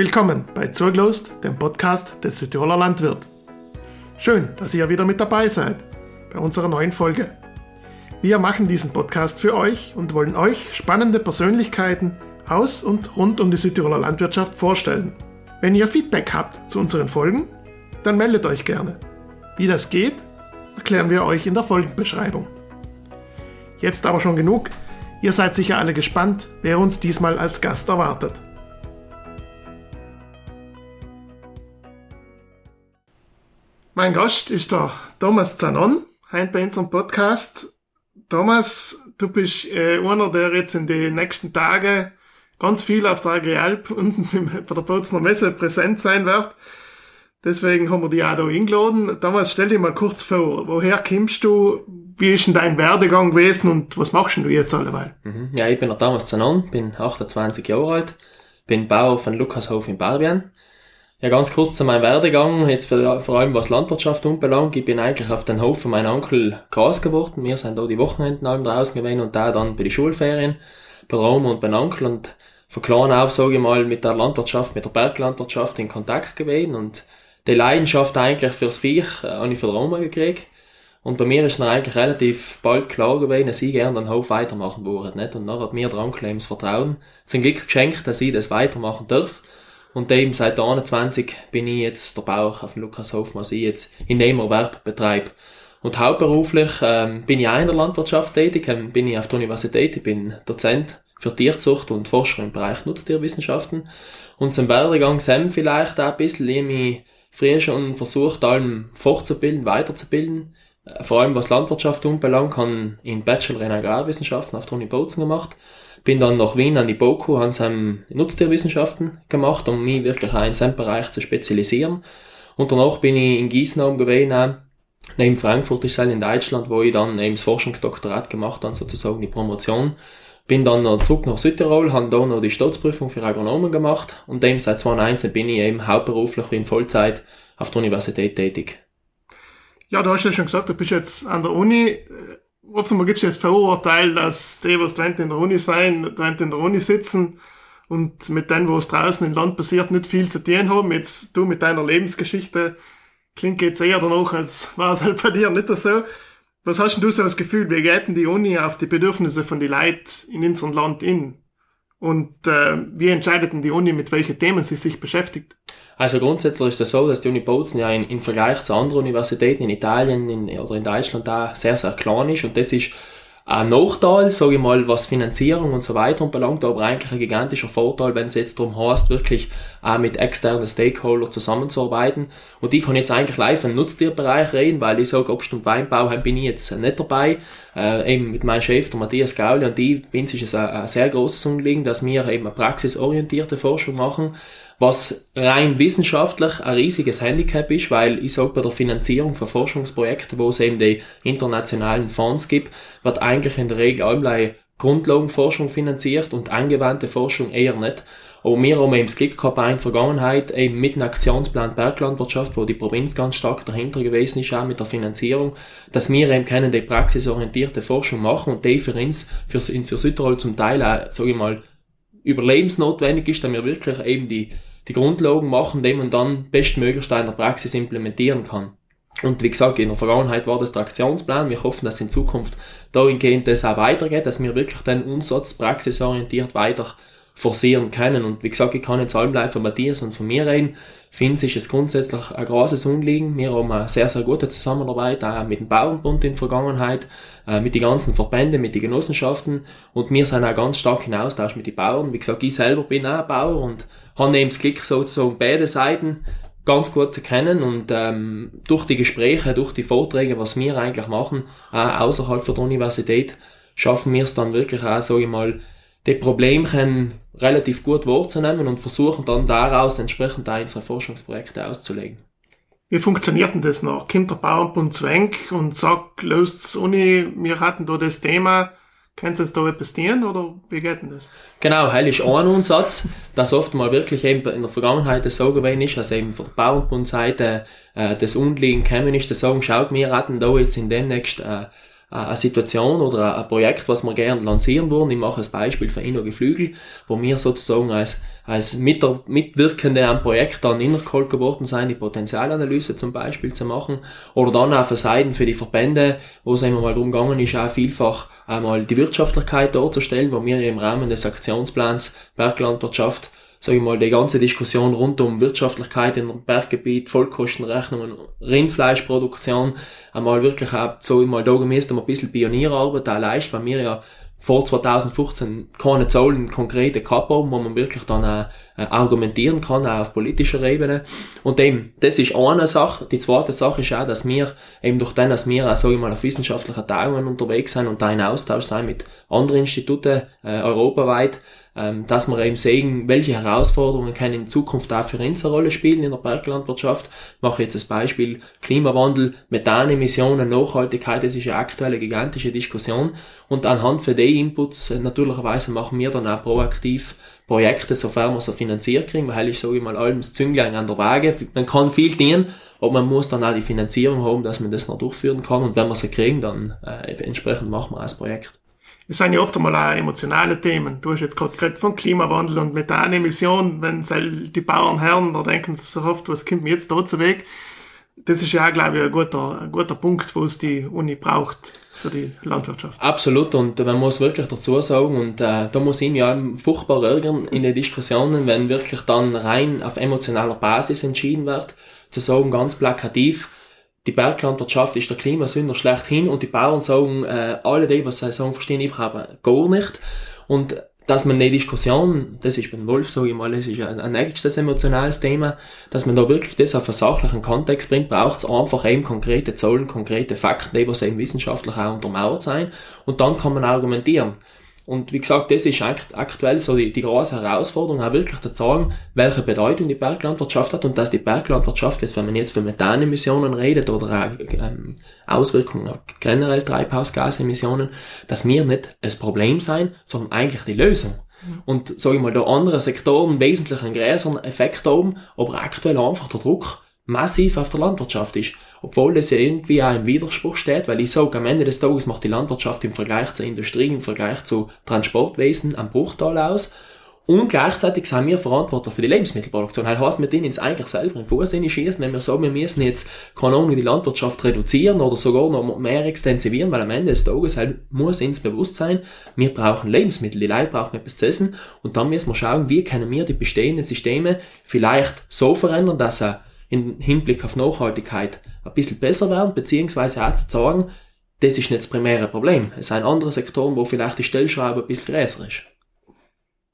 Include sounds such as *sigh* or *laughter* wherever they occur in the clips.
Willkommen bei Zurglost, dem Podcast des Südtiroler Landwirt. Schön, dass ihr wieder mit dabei seid bei unserer neuen Folge. Wir machen diesen Podcast für euch und wollen euch spannende Persönlichkeiten aus und rund um die Südtiroler Landwirtschaft vorstellen. Wenn ihr Feedback habt zu unseren Folgen, dann meldet euch gerne. Wie das geht, erklären wir euch in der Folgenbeschreibung. Jetzt aber schon genug. Ihr seid sicher alle gespannt, wer uns diesmal als Gast erwartet. Mein Gast ist der Thomas Zanon, heute bei unserem Podcast. Thomas, du bist äh, einer, der jetzt in den nächsten Tagen ganz viel auf der Agrialp *laughs* und bei der Bozner Messe präsent sein wird. Deswegen haben wir dich auch da eingeladen. Thomas, stell dir mal kurz vor, woher kommst du, wie ist denn dein Werdegang gewesen und was machst du jetzt alleweil? Mhm. Ja, ich bin der Thomas Zanon, bin 28 Jahre alt, bin Bauer von Lukashof in Barbien. Ja, ganz kurz zu meinem Werdegang, jetzt für, vor allem was Landwirtschaft anbelangt. Ich bin eigentlich auf den Hof von meinem Onkel groß geworden. Wir sind da die Wochenenden allem draußen gewesen und da dann bei den Schulferien, bei Roma und bei Onkel und von klein auf, sage ich mal, mit der Landwirtschaft, mit der Berglandwirtschaft in Kontakt gewesen und die Leidenschaft eigentlich fürs Viech äh, habe ich von Roma gekriegt. Und bei mir ist dann eigentlich relativ bald klar gewesen, dass ich gerne den Hof weitermachen würde, nicht? Und dann hat mir der Onkel das Vertrauen zum Glück geschenkt, dass ich das weitermachen darf. Und eben seit 21 bin ich jetzt der Bauer auf dem Lukas Hofmann, also ich jetzt in dem Erwerb betreibe. Und hauptberuflich ähm, bin ich auch in der Landwirtschaft tätig, ähm, bin ich auf der Universität, ich bin Dozent für Tierzucht und Forscher im Bereich Nutztierwissenschaften. Und zum Werdegang Sam vielleicht auch ein bisschen, ich mich früher schon versucht, allem fortzubilden, weiterzubilden. Äh, vor allem was Landwirtschaft anbelangt, habe in Bachelor in Agrarwissenschaften auf der Uni Bozen gemacht bin dann nach Wien an die BOKU, habe ähm, Nutztierwissenschaften gemacht, um mich wirklich auch in diesem Bereich zu spezialisieren. Und danach bin ich in Gießen gewesen, neben Frankfurt ist es in Deutschland, wo ich dann eben das Forschungsdoktorat gemacht habe, sozusagen die Promotion. Bin dann noch zurück nach Südtirol, habe da noch die Staatsprüfung für Agronomen gemacht und eben seit 2019 bin ich eben hauptberuflich in Vollzeit auf der Universität tätig. Ja, du hast ja schon gesagt, du bist jetzt an der Uni offenbar gibt es jetzt Vorurteil, dass die, was drin in der Uni sein, drin in der Uni sitzen und mit wo es draußen im Land passiert, nicht viel zu tun haben. Jetzt du mit deiner Lebensgeschichte klingt jetzt eher danach, als war es halt bei dir nicht so. Was hast denn du so das Gefühl, wie geht denn die Uni auf die Bedürfnisse von den Leuten in unserem Land in? Und äh, wie entscheidet denn die Uni, mit welchen Themen sie sich beschäftigt? Also grundsätzlich ist es das so, dass die Uni Bozen ja in, im Vergleich zu anderen Universitäten in Italien in, oder in Deutschland da sehr, sehr klein ist und das ist ein Nachteil, sage ich mal, was Finanzierung und so weiter anbelangt, aber eigentlich ein gigantischer Vorteil, wenn es jetzt darum heißt, wirklich auch mit externen Stakeholdern zusammenzuarbeiten. Und ich kann jetzt eigentlich live im Nutztierbereich reden, weil ich sage, Obst- und Weinbau bin ich jetzt nicht dabei. Äh, eben mit meinem Chef, der Matthias Gauli, und ich, bin ist es ein, ein sehr großes Anliegen, dass wir eben eine praxisorientierte Forschung machen, was rein wissenschaftlich ein riesiges Handicap ist, weil ich sage, bei der Finanzierung von Forschungsprojekten, wo es eben die internationalen Fonds gibt, wird eigentlich in der Regel allein Grundlagenforschung finanziert und angewandte Forschung eher nicht. Aber wir haben eben das Glück gehabt in der Vergangenheit, eben mit dem Aktionsplan Berglandwirtschaft, wo die Provinz ganz stark dahinter gewesen ist, auch mit der Finanzierung, dass wir eben können die praxisorientierte Forschung machen und die für uns, für, für Südtirol zum Teil auch, sage ich mal, überlebensnotwendig ist, dass wir wirklich eben die die Grundlagen machen, die man dann bestmöglichst in der Praxis implementieren kann. Und wie gesagt, in der Vergangenheit war das der Aktionsplan. Wir hoffen, dass in Zukunft dahingehend das auch weitergeht, dass wir wirklich den Umsatz praxisorientiert weiter forcieren können. Und wie gesagt, ich kann jetzt allem von Matthias und von mir reden. Fins ist es grundsätzlich ein großes Anliegen. Wir haben eine sehr, sehr gute Zusammenarbeit, auch mit dem Bauernbund in der Vergangenheit, äh, mit den ganzen Verbänden, mit den Genossenschaften. Und wir sind auch ganz stark in Austausch mit den Bauern. Wie gesagt, ich selber bin auch Bauer und habe eben das Glück, sozusagen beide Seiten ganz gut zu kennen und ähm, durch die Gespräche, durch die Vorträge, was wir eigentlich machen, auch außerhalb von der Universität, schaffen wir es dann wirklich auch, sage ich mal, die Problemchen relativ gut wahrzunehmen und versuchen dann daraus entsprechend auch unsere Forschungsprojekte auszulegen. Wie funktioniert denn das noch? Kommt der Bauernbund und sagt, löst Uni, wir hatten da das Thema, Könnt ihr da etwas oder wie geht denn das? Genau, heil ist ein Ansatz, dass oft mal wirklich eben in der Vergangenheit so gewesen ist, dass eben von der Bauernbundseite äh, das Unliegen kämen ist, zu sagen, schaut, wir hatten da jetzt in demnächst äh, eine Situation oder ein Projekt, was wir gerne lancieren würden. Ich mache ein Beispiel für Inno Geflügel, wo wir sozusagen als, als Mitwirkende am Projekt dann innergeholt geworden sein, die Potenzialanalyse zum Beispiel zu machen. Oder dann für Seiten für die Verbände, wo es immer mal darum gegangen ist, auch vielfach einmal die Wirtschaftlichkeit darzustellen, wo wir im Rahmen des Aktionsplans Berglandwirtschaft sage ich mal, die ganze Diskussion rund um Wirtschaftlichkeit im Berggebiet, Vollkostenrechnungen, Rindfleischproduktion, einmal wirklich auch, so mal da gemäß, ein bisschen Pionierarbeit auch leisten, weil wir ja vor 2015 keine Zahlen konkrete gehabt haben, wo man wirklich dann auch äh, argumentieren kann, auch auf politischer Ebene. Und eben, das ist eine Sache. Die zweite Sache ist auch, dass wir eben durch den, dass wir auch, sage ich mal, auf wissenschaftlichen Tagungen unterwegs sind und da in Austausch sein mit anderen Instituten äh, europaweit, dass wir eben sehen, welche Herausforderungen können in Zukunft auch für uns eine Rolle spielen in der Berglandwirtschaft. Ich mache jetzt das Beispiel Klimawandel, Methanemissionen, Nachhaltigkeit, das ist eine aktuelle gigantische Diskussion und anhand für die Inputs äh, natürlicherweise machen wir dann auch proaktiv Projekte, sofern wir sie finanziert kriegen, weil ich sage mal allem das Zünglein an der Waage, man kann viel dienen, aber man muss dann auch die Finanzierung haben, dass man das noch durchführen kann und wenn wir sie kriegen, dann äh, entsprechend machen wir auch das Projekt. Es sind ja oft einmal auch emotionale Themen. Du hast jetzt gerade geredet von Klimawandel und Methanemission, wenn die Bauern hören, da denken sie so oft, was kommt mir jetzt da zu Weg? Das ist ja auch, glaube ich, ein guter, ein guter Punkt, wo es die Uni braucht für die Landwirtschaft. Absolut und man muss wirklich dazu sagen und äh, da muss ich mich ja furchtbar ärgern in den Diskussionen, wenn wirklich dann rein auf emotionaler Basis entschieden wird, zu sagen ganz plakativ, die Berglandwirtschaft ist der Klimasünder schlechthin und die Bauern sagen, äh, alle die, was sie sagen, verstehen einfach aber gar nicht. Und dass man eine Diskussion, das ist beim Wolf, sage ich mal, das ist ein, nächstes emotionales Thema, dass man da wirklich das auf einen sachlichen Kontext bringt, braucht es einfach eben konkrete Zahlen, konkrete Fakten, die eben wissenschaftlich auch untermauert sein und dann kann man argumentieren. Und wie gesagt, das ist aktuell so die, die große Herausforderung, auch wirklich zu sagen, welche Bedeutung die Berglandwirtschaft hat und dass die Berglandwirtschaft, jetzt, wenn man jetzt für Methanemissionen redet oder auch, ähm, Auswirkungen generell Treibhausgasemissionen, dass wir nicht das Problem sein, sondern eigentlich die Lösung. Mhm. Und, sage ich mal, da andere Sektoren wesentlich einen größeren Effekt haben, aber aktuell einfach der Druck massiv auf der Landwirtschaft ist. Obwohl das ja irgendwie auch im Widerspruch steht, weil ich sage, am Ende des Tages macht die Landwirtschaft im Vergleich zur Industrie, im Vergleich zu Transportwesen am Bruchteil aus. Und gleichzeitig sind wir verantwortlich für die Lebensmittelproduktion. Das heißt, wir denen uns eigentlich selber im Fuß schießen, wenn wir sagen, wir müssen jetzt, keine Ahnung, die Landwirtschaft reduzieren oder sogar noch mehr extensivieren, weil am Ende des Tages halt muss uns bewusst sein, wir brauchen Lebensmittel, die Leute brauchen etwas zu essen und dann müssen wir schauen, wie können wir die bestehenden Systeme vielleicht so verändern, dass sie im Hinblick auf Nachhaltigkeit ein bisschen besser werden, beziehungsweise auch zu sagen, das ist nicht das primäre Problem. Es sind andere Sektoren, wo vielleicht die Stellschraube ein bisschen größer ist.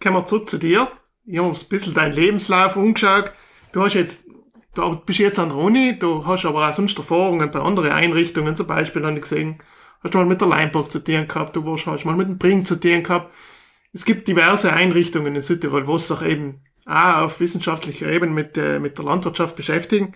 Kommen wir zurück zu dir. Ich habe ein bisschen deinen Lebenslauf umgeschaut. Du hast jetzt, du bist jetzt an der Uni, du hast aber auch sonst Erfahrungen bei anderen Einrichtungen, zum Beispiel habe ich gesehen, hast du mal mit der Leinburg zu tun gehabt, du hast mal mit dem Brink zu tun gehabt. Es gibt diverse Einrichtungen in Südtirol, wo es auch eben auch auf wissenschaftlicher Ebene mit, äh, mit der Landwirtschaft beschäftigen.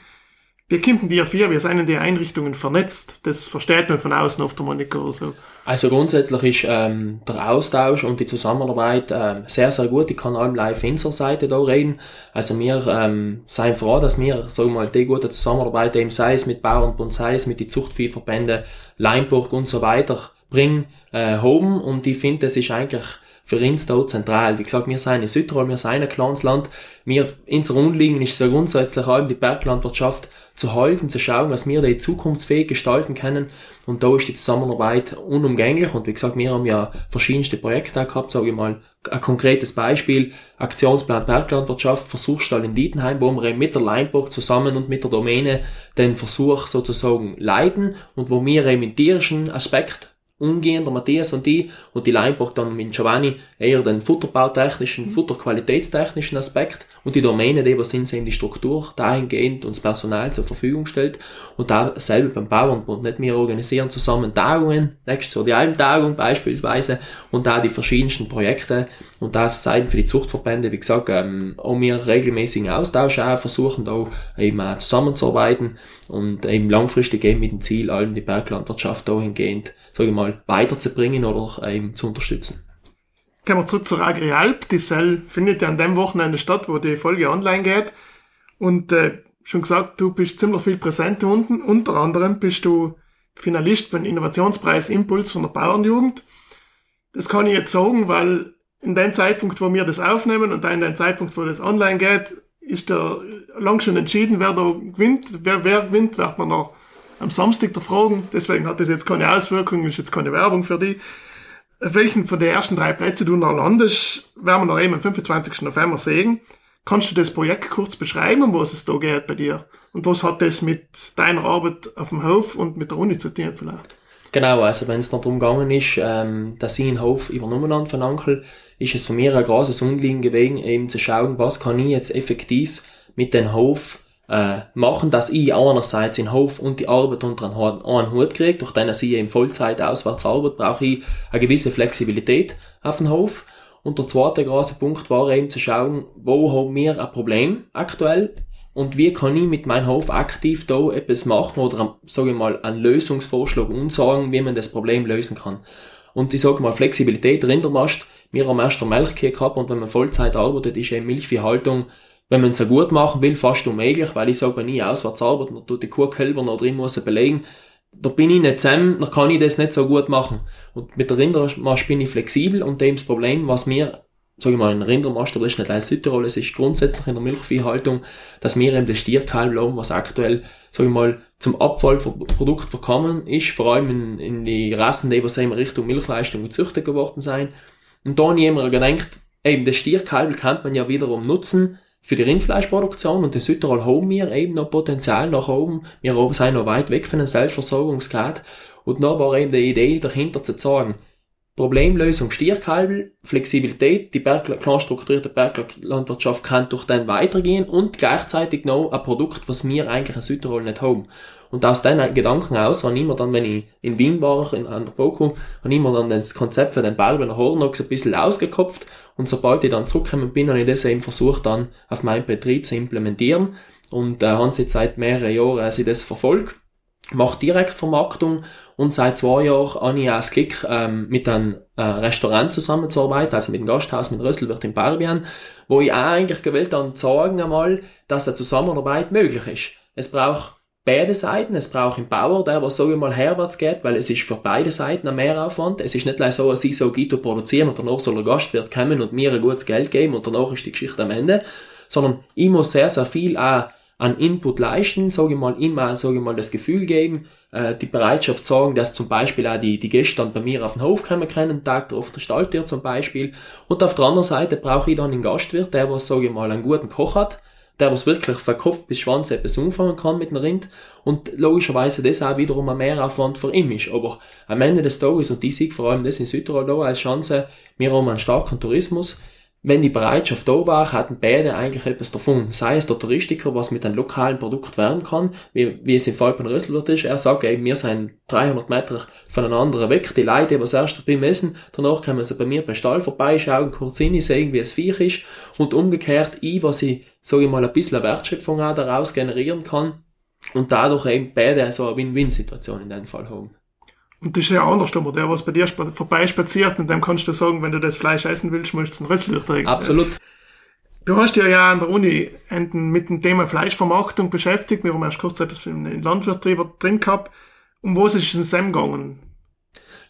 Wir kommen die vier, wir sind in die Einrichtungen vernetzt. Das versteht man von außen oft einmal nicht oder so. Also grundsätzlich ist ähm, der Austausch und die Zusammenarbeit ähm, sehr, sehr gut. Ich kann allem live unserer Seite da reden. Also wir ähm, sind froh, dass wir, sagen wir mal, die gute Zusammenarbeit eben sei es mit Bauernbund, sei es mit den Zuchtviehverbänden, Leinburg und so weiter bringen, äh, haben. Und ich finde, das ist eigentlich für uns da zentral. Wie gesagt, wir sind in Südtirol, wir sind ein kleines Land. Wir, unser Anliegen ist so grundsätzlich allem die Berglandwirtschaft zu halten, zu schauen, dass wir die zukunftsfähig gestalten können. Und da ist die Zusammenarbeit unumgänglich. Und wie gesagt, wir haben ja verschiedenste Projekte gehabt, sage ich mal. Ein konkretes Beispiel, Aktionsplan Berglandwirtschaft, Versuchsstall in Dietenheim, wo wir mit der Leinburg zusammen und mit der Domäne den Versuch sozusagen leiten und wo wir eben im tierischen Aspekt umgehen, der Matthias und die, und die Leinburg dann mit Giovanni eher den futterbautechnischen, mhm. futterqualitätstechnischen Aspekt. Und die Domäne, die was sind, in die Struktur dahingehend und das Personal zur Verfügung stellt und da selber beim Bauernbund, nicht wir organisieren zusammen Tagungen, nächstes Jahr die Almtagung beispielsweise und da die verschiedensten Projekte. Und da Seiten für die Zuchtverbände, wie gesagt, ähm, auch wir regelmäßigen Austausch auch versuchen da eben auch zusammenzuarbeiten und eben langfristig eben mit dem Ziel, allen die Berglandwirtschaft dahingehend sage ich mal, weiterzubringen oder eben zu unterstützen. Kommen wir zurück zur Agrialp. Die Cell findet ja an dem Wochenende statt, wo die Folge online geht. Und äh, schon gesagt, du bist ziemlich viel präsent unten. Unter anderem bist du Finalist beim Innovationspreis Impuls von der Bauernjugend. Das kann ich jetzt sagen, weil in dem Zeitpunkt, wo wir das aufnehmen und dann in dem Zeitpunkt, wo das online geht, ist da lang schon entschieden, wer da gewinnt. Wer, wer gewinnt, wird man noch am Samstag da fragen. Deswegen hat das jetzt keine Auswirkungen, ist jetzt keine Werbung für die. Auf welchen von den ersten drei Plätzen du noch landest, werden wir noch eben am 25. November sehen. Kannst du das Projekt kurz beschreiben, um was es da geht bei dir? Und was hat das mit deiner Arbeit auf dem Hof und mit der Uni zu tun vielleicht? Genau, also wenn es noch darum gegangen ist, ähm, dass ich einen Hof übernommen habe von Onkel, ist es für mich ein großes Anliegen gewesen, eben zu schauen, was kann ich jetzt effektiv mit dem Hof äh, machen, dass ich einerseits den Hof und die Arbeit unter einen Hut kriege, durch den ich in Vollzeit auswärts arbeite, brauche ich eine gewisse Flexibilität auf dem Hof. Und der zweite große Punkt war eben zu schauen, wo haben wir ein Problem aktuell und wie kann ich mit meinem Hof aktiv da etwas machen oder, sage ich mal, einen Lösungsvorschlag umsagen, wie man das Problem lösen kann. Und ich sage mal, Flexibilität, Rindermast, wir haben erst eine Melkkühe gehabt und wenn man Vollzeit arbeitet, ist eben Milchviehhaltung, wenn man es gut machen will, fast unmöglich, weil ich sage, wenn ich auswärts arbeite und tut die Kuhkälber noch drin muss belegen, da bin ich nicht zusammen, dann kann ich das nicht so gut machen. Und mit der Rindermast bin ich flexibel und dem das Problem, was mir sage ich mal, ein Rindermast, aber das ist nicht allein Südtirol, es ist grundsätzlich in der Milchviehhaltung, dass wir eben das Stierkalb haben, was aktuell, sage ich mal, zum Abfallprodukt verkommen ist, vor allem in, in die Rassen, die was in Richtung Milchleistung gezüchtet geworden sein. Und da habe ich immer gedacht, eben das Stierkalb kann man ja wiederum nutzen für die Rindfleischproduktion und in Südtirol haben wir eben noch Potenzial nach oben. Wir sind noch weit weg von einem Selbstversorgungsgrad. Und da war eben die Idee dahinter zu sagen, Problemlösung Stierkalbel, Flexibilität, die Berg, klar strukturierte Berglandwirtschaft kann durch den weitergehen und gleichzeitig noch ein Produkt, was wir eigentlich in Südtirol nicht haben. Und aus diesen Gedanken aus habe ich immer dann, wenn ich in Wien war, in, an der BOKU, habe ich immer dann das Konzept für den Barbener Hornox ein bisschen ausgekopft. Und sobald ich dann zurückgekommen bin, habe ich das eben versucht dann auf meinen Betrieb zu implementieren. Und äh, habe jetzt seit mehreren Jahren äh, das verfolgt mache Direktvermarktung und seit zwei Jahren habe ich auch das Glück, ähm, mit einem äh, Restaurant zusammenzuarbeiten, also mit dem Gasthaus, mit Rösselwirt in Barbian, wo ich auch eigentlich gewählt habe, zu sagen einmal, dass eine Zusammenarbeit möglich ist. Es braucht beide Seiten, es braucht einen Bauer, der was so mal herwärts geht, weil es ist für beide Seiten ein Mehraufwand. Es ist nicht so, dass ich so Gito produzieren und danach soll der Gastwirt kommen und mir ein gutes Geld geben und danach ist die Geschichte am Ende, sondern ich muss sehr, sehr viel auch an Input leisten, sage ich mal, immer, sage ich mal, das Gefühl geben, äh, die Bereitschaft sagen, dass zum Beispiel auch die, die Gäste dann bei mir auf den Hof kommen können, Tag drauf der Stalltier zum Beispiel. Und auf der anderen Seite brauche ich dann einen Gastwirt, der was, sage ich mal, einen guten Koch hat, der was wirklich von Kopf bis Schwanz etwas umfangen kann mit dem Rind und logischerweise das auch wiederum ein Mehraufwand für ihn ist. Aber am Ende des Tages, und die sehe vor allem das in Südtirol da als Chance, wir haben einen starken Tourismus, wenn die Bereitschaft da war, hatten beide eigentlich etwas davon. Sei es der Touristiker, was mit einem lokalen Produkt werden kann, wie, wie es im Fall von Rösselwirt ist. Er sagt eben, wir sind 300 Meter voneinander weg. Die Leute, die was erst beim Essen, danach können sie bei mir bei Stall vorbeischauen, kurz hin, sehen, wie es Viech ist. Und umgekehrt, ich, was ich, sage ich mal, ein bisschen Wertschöpfung auch daraus generieren kann. Und dadurch eben beide so eine Win-Win-Situation in dem Fall haben. Und das ist ja andersrum, der, was bei dir vorbeispaziert, und dem kannst du sagen, wenn du das Fleisch essen willst, musst du einen Rössler trinken. Absolut. Du hast ja ja an der Uni mit dem Thema Fleischvermarktung beschäftigt. Wir haben erst kurz etwas im Landwirtsbetrieb drin gehabt. Um was ist es denn gegangen?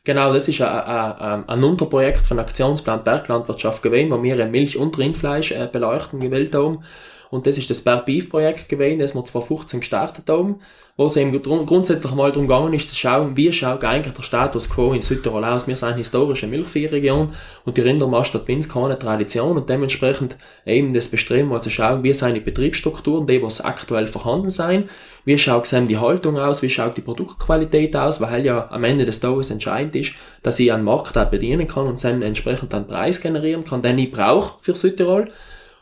Genau, das ist ein, ein, ein Unterprojekt von Aktionsplan Berglandwirtschaft gewesen, wo wir Milch- und Rindfleisch äh, beleuchten gewählt haben. Und das ist das Berg Beef Projekt gewesen, das wir 2015 gestartet haben, wo es eben grundsätzlich mal darum gegangen ist, zu schauen, wie schaut eigentlich der Status quo in Südtirol aus. Wir sind eine historische Milchviehregion und die Rindermast hat bei keine Tradition und dementsprechend eben das Bestreben mal zu schauen, wie sind die Betriebsstrukturen, die was aktuell vorhanden sein, wie schaut eben die Haltung aus, wie schaut die Produktqualität aus, weil ja am Ende des Tages entscheidend ist, dass ich einen Markt bedienen kann und dann entsprechend einen Preis generieren kann, den ich brauche für Südtirol.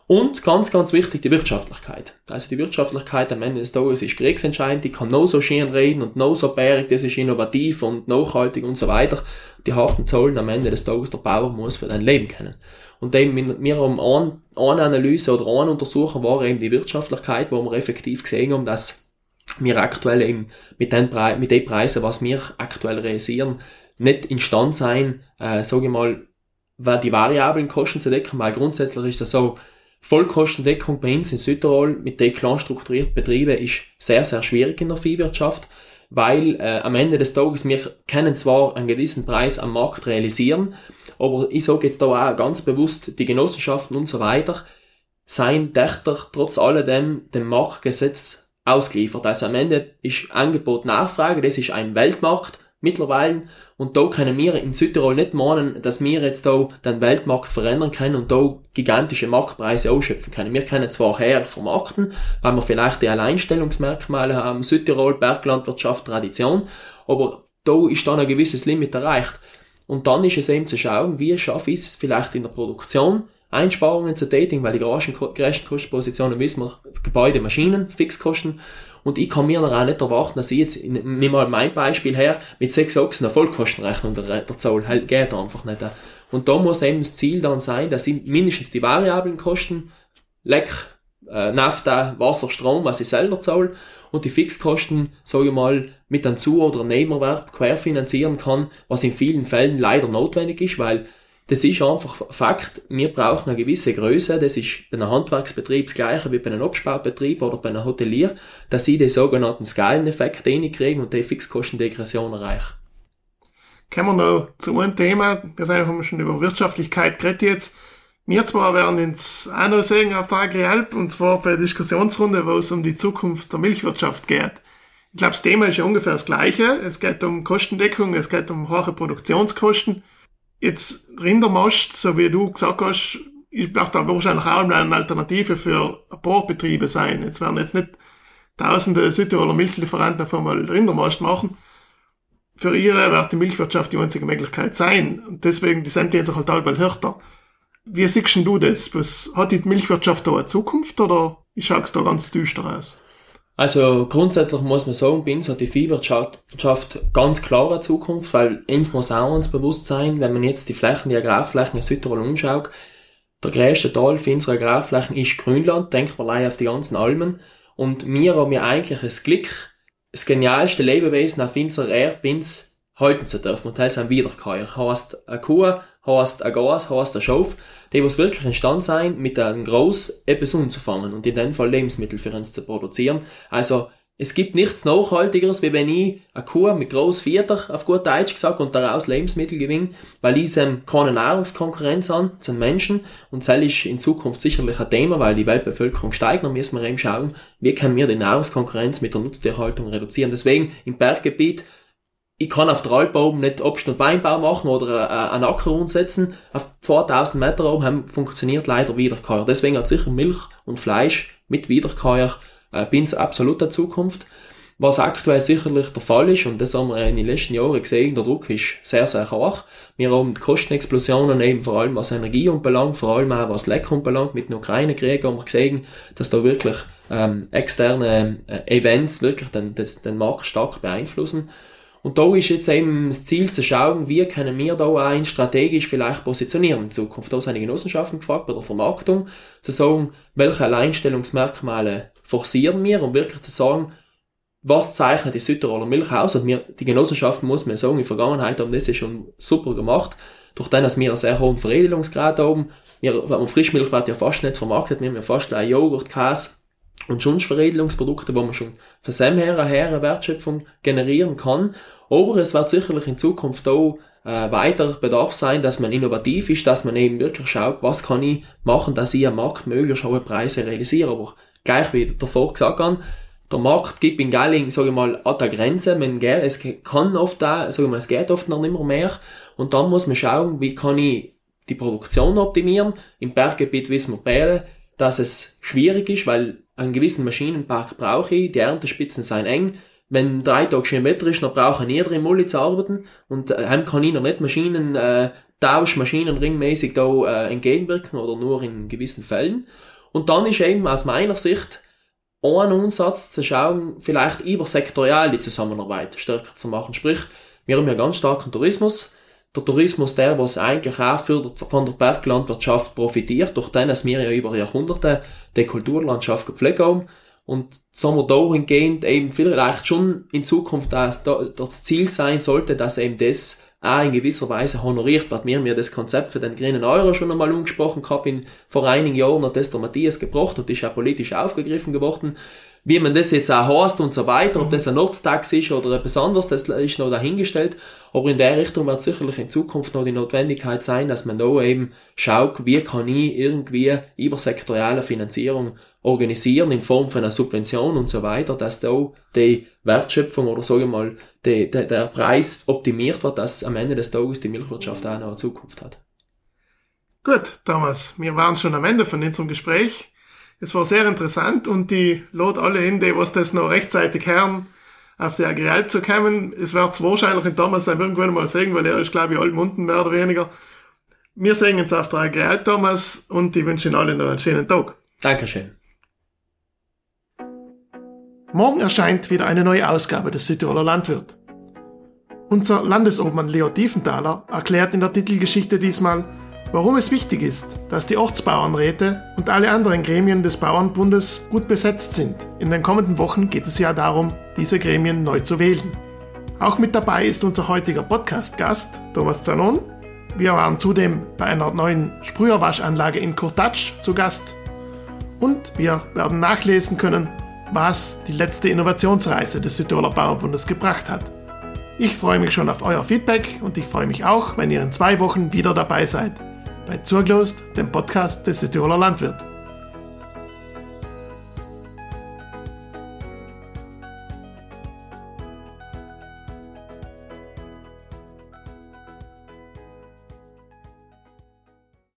Und ganz, ganz wichtig, die Wirtschaftlichkeit. Also die Wirtschaftlichkeit am Ende des Tages ist kriegsentscheidend, die kann noch so schön reden und noch so bärig, das ist innovativ und nachhaltig und so weiter. Die harten Zahlen am Ende des Tages, der Bauer muss für dein Leben kennen. Und eben, wir haben eine, eine Analyse oder eine Untersuchung war eben die Wirtschaftlichkeit, wo wir effektiv gesehen haben, dass wir aktuell eben mit den, Pre mit den Preisen, was wir aktuell realisieren, nicht instand sein, äh, sage ich mal, die variablen Kosten zu decken, weil grundsätzlich ist das so, Vollkostendeckung bei uns in Südtirol mit den klar strukturierten Betrieben ist sehr, sehr schwierig in der Viehwirtschaft. weil äh, am Ende des Tages wir können zwar einen gewissen Preis am Markt realisieren, aber ich sage jetzt da auch ganz bewusst, die Genossenschaften und so weiter seien Dächter trotz alledem dem Marktgesetz ausgeliefert. Also am Ende ist Angebot Nachfrage, das ist ein Weltmarkt mittlerweile und da können wir in Südtirol nicht meinen, dass wir jetzt da den Weltmarkt verändern können und da gigantische Marktpreise ausschöpfen können. Wir können zwar her vermarkten, weil wir vielleicht die Alleinstellungsmerkmale haben, Südtirol, Berglandwirtschaft, Tradition, aber da ist dann ein gewisses Limit erreicht. Und dann ist es eben zu schauen, wie schaffe ich es vielleicht in der Produktion, Einsparungen zu tätigen, weil die größten Kostenpositionen wissen wir, Gebäude, Maschinen, Fixkosten. Und ich kann mir auch nicht erwarten, dass ich jetzt, nimm mal mein Beispiel her, mit sechs Ochsen eine Vollkostenrechnung der, der Zoll, halt geht einfach nicht. Und da muss eben das Ziel dann sein, dass ich mindestens die variablen Kosten, Leck, äh, Nafta, Wasser, Strom, was ich selber zahle, und die Fixkosten, sage ich mal, mit einem Zu- oder Nebenerwerb querfinanzieren kann, was in vielen Fällen leider notwendig ist, weil das ist einfach Fakt. Wir brauchen eine gewisse Größe. Das ist bei einem Handwerksbetrieb das gleiche wie bei einem Abspaubetrieb oder bei einem Hotelier, dass sie den sogenannten Skaleneffekt reinkriegen und die Fixkostendegression erreichen. Kommen wir noch zu einem Thema. Wir haben schon über Wirtschaftlichkeit geredet jetzt. Wir zwar werden uns auch noch sehen auf der Agri-Alp, und zwar bei der Diskussionsrunde, wo es um die Zukunft der Milchwirtschaft geht. Ich glaube, das Thema ist ja ungefähr das gleiche. Es geht um Kostendeckung, es geht um hohe Produktionskosten. Jetzt Rindermast, so wie du gesagt hast, ich dachte wahrscheinlich auch eine Alternative für ein paar Betriebe sein. Jetzt werden jetzt nicht tausende Südtiroler Milchlieferanten auf einmal Rindermast machen. Für ihre wird die Milchwirtschaft die einzige Möglichkeit sein. Und deswegen, die sind jetzt halt bald härter. Wie siehst du das? Was, hat die Milchwirtschaft da eine Zukunft oder schaut es da ganz düster aus? Also grundsätzlich muss man sagen, bei uns hat die Viehwirtschaft ganz klare Zukunft, weil uns muss auch uns bewusst sein, wenn man jetzt die Flächen, die Agrarflächen in Südtirol anschaut, der größte Teil für unsere Agrarflächen ist Grünland, denkt man allein auf die ganzen Almen. Und wir haben ja eigentlich das Glück, das genialste Lebewesen auf unserer Erde halten zu dürfen. Und das ist ein Wiederkäuer. Heißt eine Kuh, heißt ein Gas, heißt ein Schaf, die was wirklich entstanden sein, mit einem Groß etwas umzufangen und in dem Fall Lebensmittel für uns zu produzieren. Also, es gibt nichts Nachhaltigeres, wie wenn ich eine Kuh mit groß Vierter, auf gut Deutsch gesagt, und daraus Lebensmittel gewinne, weil ich ähm, keine Nahrungskonkurrenz an zu den Menschen. Und das ist in Zukunft sicherlich ein Thema, weil die Weltbevölkerung steigt, dann müssen wir eben schauen, wie können wir die Nahrungskonkurrenz mit der Nutztierhaltung reduzieren. Deswegen im Berggebiet ich kann auf oben nicht Obst- und Weinbau machen oder äh, einen Acker umsetzen. Auf 2000 Meter oben funktioniert leider Wiederkäuer. Deswegen hat sicher Milch und Fleisch mit Wiederkäuer äh, bin absolut der Zukunft. Was aktuell sicherlich der Fall ist, und das haben wir in den letzten Jahren gesehen, der Druck ist sehr, sehr hoch. Wir haben Kostenexplosionen eben vor allem was Energie anbelangt, vor allem auch was Leck anbelangt. Mit dem Ukraine-Krieg haben wir gesehen, dass da wirklich ähm, externe äh, Events wirklich den, den, den Markt stark beeinflussen. Und da ist jetzt eben das Ziel zu schauen, wie können wir da auch strategisch vielleicht positionieren in Zukunft. Da sind die Genossenschaften gefragt bei der Vermarktung, zu sagen, welche Alleinstellungsmerkmale forcieren wir, um wirklich zu sagen, was zeichnet die Südtiroler Milch aus? Und wir, die Genossenschaften, muss man sagen, in der Vergangenheit haben das ja schon super gemacht. Durch den, dass wir einen sehr hohen Veredelungsgrad haben. Wir, Frischmilch wird ja fast nicht vermarktet. Wir haben ja fast ein Joghurt, Käse, und sonst Veredelungsprodukte, wo man schon von dem her eine Wertschöpfung generieren kann. Aber es wird sicherlich in Zukunft auch äh, weiter Bedarf sein, dass man innovativ ist, dass man eben wirklich schaut, was kann ich machen, dass ich am Markt möglichst hohe Preise realisiere. Aber gleich wie davor gesagt habe, der Markt gibt in Galling, sage ich mal, an der Grenze. Man, es kann oft da, sage ich mal, es geht oft noch nicht mehr. Und dann muss man schauen, wie kann ich die Produktion optimieren. Im Berggebiet wissen wir beide, dass es schwierig ist, weil einen gewissen Maschinenpark brauche ich, die Erntespitzen sind eng. Wenn drei Tage schön Wetter ist, dann brauche ich niedere Mulli zu arbeiten und äh, kann ich noch nicht Maschinen, äh, Tausch, Maschinen ringmäßig da äh, entgegenwirken oder nur in gewissen Fällen. Und dann ist eben aus meiner Sicht ein Ansatz zu schauen, vielleicht übersektorial die Zusammenarbeit stärker zu machen. Sprich, wir haben ja ganz starken Tourismus, der Tourismus der, was eigentlich auch für, von der Berglandwirtschaft profitiert, durch den, dass wir ja über Jahrhunderte die Kulturlandschaft gepflegt haben. Und sagen wir dahingehend eben vielleicht schon in Zukunft das, das Ziel sein sollte, dass eben das auch in gewisser Weise honoriert wird. Wir haben ja das Konzept für den grünen Euro schon einmal angesprochen gehabt, in, vor einigen Jahren hat das der Matthias gebracht und ist auch politisch aufgegriffen geworden Wie man das jetzt auch heißt und so weiter, ob das ein Ortstax ist oder etwas anderes, das ist noch dahingestellt. Aber in der Richtung wird sicherlich in Zukunft noch die Notwendigkeit sein, dass man da eben schaut, wie kann ich irgendwie übersektorielle Finanzierung organisieren in Form von einer Subvention und so weiter, dass da die Wertschöpfung oder sage ich mal, die, die, der Preis optimiert wird, dass am Ende des Tages die Milchwirtschaft auch noch eine Zukunft hat. Gut, Thomas, wir waren schon am Ende von unserem Gespräch. Es war sehr interessant und die lot alle hin, die was das noch rechtzeitig hören, auf die Agrel zu kommen. Es wird wahrscheinlich in Thomas sein irgendwann mal sehen, weil er ist, glaube ich, altmunden mehr oder weniger. Wir sehen uns auf der Agrel, Thomas, und ich wünsche Ihnen allen noch einen schönen Tag. Dankeschön. Morgen erscheint wieder eine neue Ausgabe des Südtiroler Landwirt. Unser Landesobmann Leo Tiefenthaler erklärt in der Titelgeschichte diesmal, warum es wichtig ist, dass die Ortsbauernräte und alle anderen Gremien des Bauernbundes gut besetzt sind. In den kommenden Wochen geht es ja darum, diese Gremien neu zu wählen. Auch mit dabei ist unser heutiger Podcast-Gast Thomas Zanon. Wir waren zudem bei einer neuen Sprüherwaschanlage in Kurtatsch zu Gast. Und wir werden nachlesen können, was die letzte Innovationsreise des Südtiroler Bauernbundes gebracht hat. Ich freue mich schon auf euer Feedback und ich freue mich auch, wenn ihr in zwei Wochen wieder dabei seid bei Zurglost, dem Podcast des Südtiroler Landwirt.